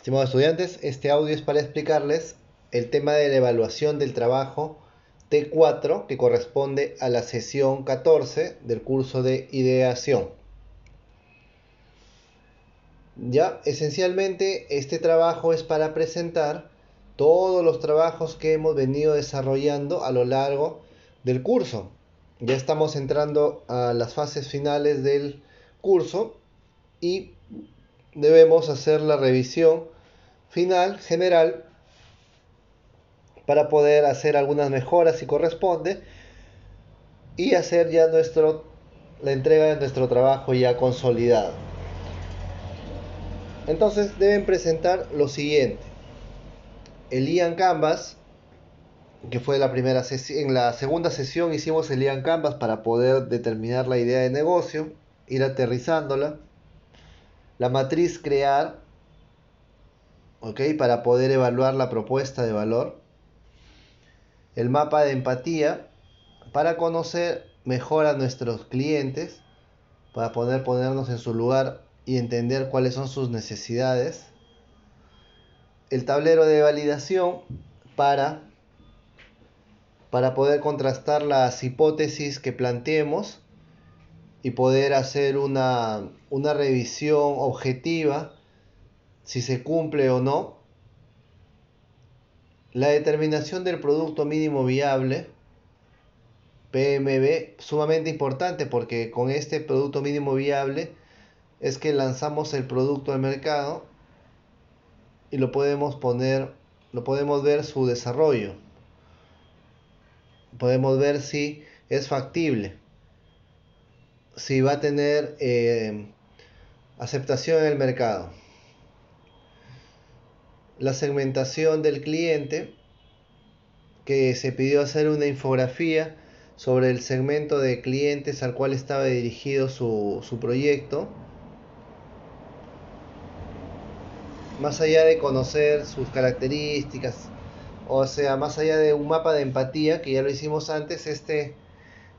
Estimados estudiantes, este audio es para explicarles el tema de la evaluación del trabajo T4 que corresponde a la sesión 14 del curso de ideación. Ya, esencialmente este trabajo es para presentar todos los trabajos que hemos venido desarrollando a lo largo del curso. Ya estamos entrando a las fases finales del curso y debemos hacer la revisión final general para poder hacer algunas mejoras si corresponde y hacer ya nuestro la entrega de nuestro trabajo ya consolidado. Entonces deben presentar lo siguiente. El Ian Canvas, que fue la primera en la segunda sesión hicimos el Ian Canvas para poder determinar la idea de negocio, ir aterrizándola la matriz crear. Para poder evaluar la propuesta de valor. El mapa de empatía, para conocer mejor a nuestros clientes, para poder ponernos en su lugar y entender cuáles son sus necesidades. El tablero de validación para, para poder contrastar las hipótesis que planteemos y poder hacer una, una revisión objetiva si se cumple o no. La determinación del producto mínimo viable, PMB, sumamente importante porque con este producto mínimo viable es que lanzamos el producto al mercado y lo podemos poner, lo podemos ver su desarrollo. Podemos ver si es factible si va a tener eh, aceptación en el mercado. La segmentación del cliente, que se pidió hacer una infografía sobre el segmento de clientes al cual estaba dirigido su, su proyecto. Más allá de conocer sus características, o sea, más allá de un mapa de empatía, que ya lo hicimos antes, este,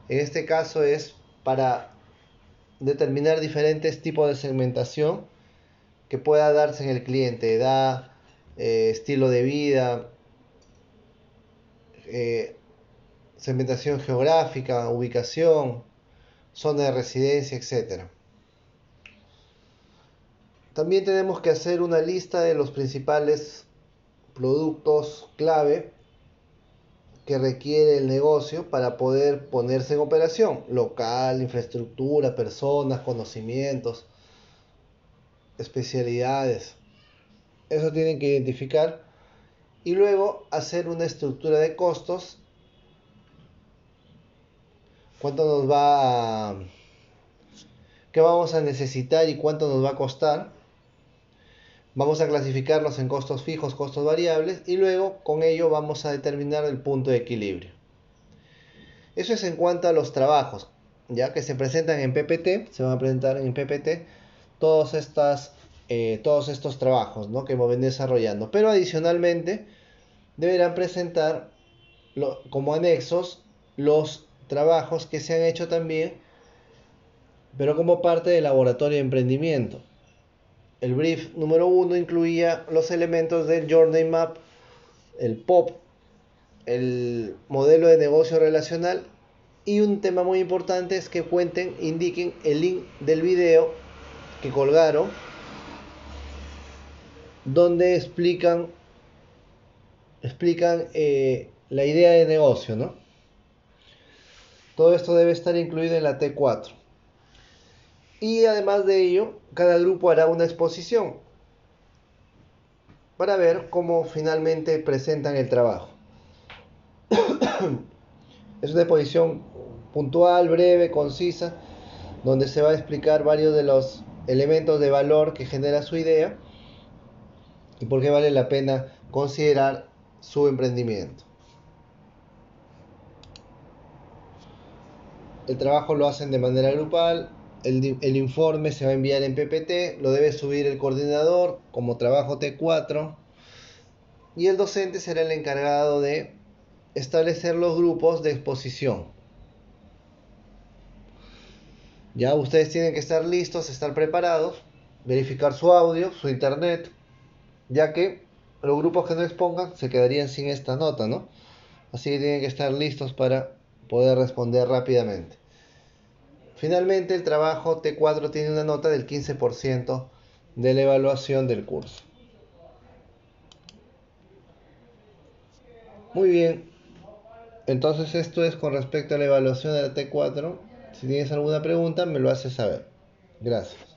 en este caso es para determinar diferentes tipos de segmentación que pueda darse en el cliente, edad, eh, estilo de vida, eh, segmentación geográfica, ubicación, zona de residencia, etc. También tenemos que hacer una lista de los principales productos clave que requiere el negocio para poder ponerse en operación. Local, infraestructura, personas, conocimientos, especialidades. Eso tienen que identificar. Y luego hacer una estructura de costos. ¿Cuánto nos va a... ¿Qué vamos a necesitar y cuánto nos va a costar? Vamos a clasificarlos en costos fijos, costos variables y luego con ello vamos a determinar el punto de equilibrio. Eso es en cuanto a los trabajos, ya que se presentan en PPT, se van a presentar en PPT todos, eh, todos estos trabajos ¿no? que venido desarrollando. Pero adicionalmente deberán presentar como anexos los trabajos que se han hecho también, pero como parte del laboratorio de emprendimiento. El brief número uno incluía los elementos del Journey Map, el POP, el modelo de negocio relacional y un tema muy importante es que cuenten, indiquen el link del video que colgaron donde explican explican eh, la idea de negocio, ¿no? Todo esto debe estar incluido en la T4. Y además de ello, cada grupo hará una exposición para ver cómo finalmente presentan el trabajo. es una exposición puntual, breve, concisa, donde se va a explicar varios de los elementos de valor que genera su idea y por qué vale la pena considerar su emprendimiento. El trabajo lo hacen de manera grupal, el, informe se va a enviar en PPT, lo debe subir el coordinador como trabajo T4 y el docente será el encargado de establecer los grupos de exposición. Ya ustedes tienen que estar listos, estar preparados, verificar su audio, su internet, ya que los grupos que no expongan se quedarían sin esta nota, ¿no? Así que tienen que estar listos para poder responder rápidamente. Finalmente, el trabajo T4 tiene una nota del 15% de la evaluación del curso. Muy bien, entonces esto es con respecto a la evaluación de la T4. Si tienes alguna pregunta, me lo haces saber. Gracias.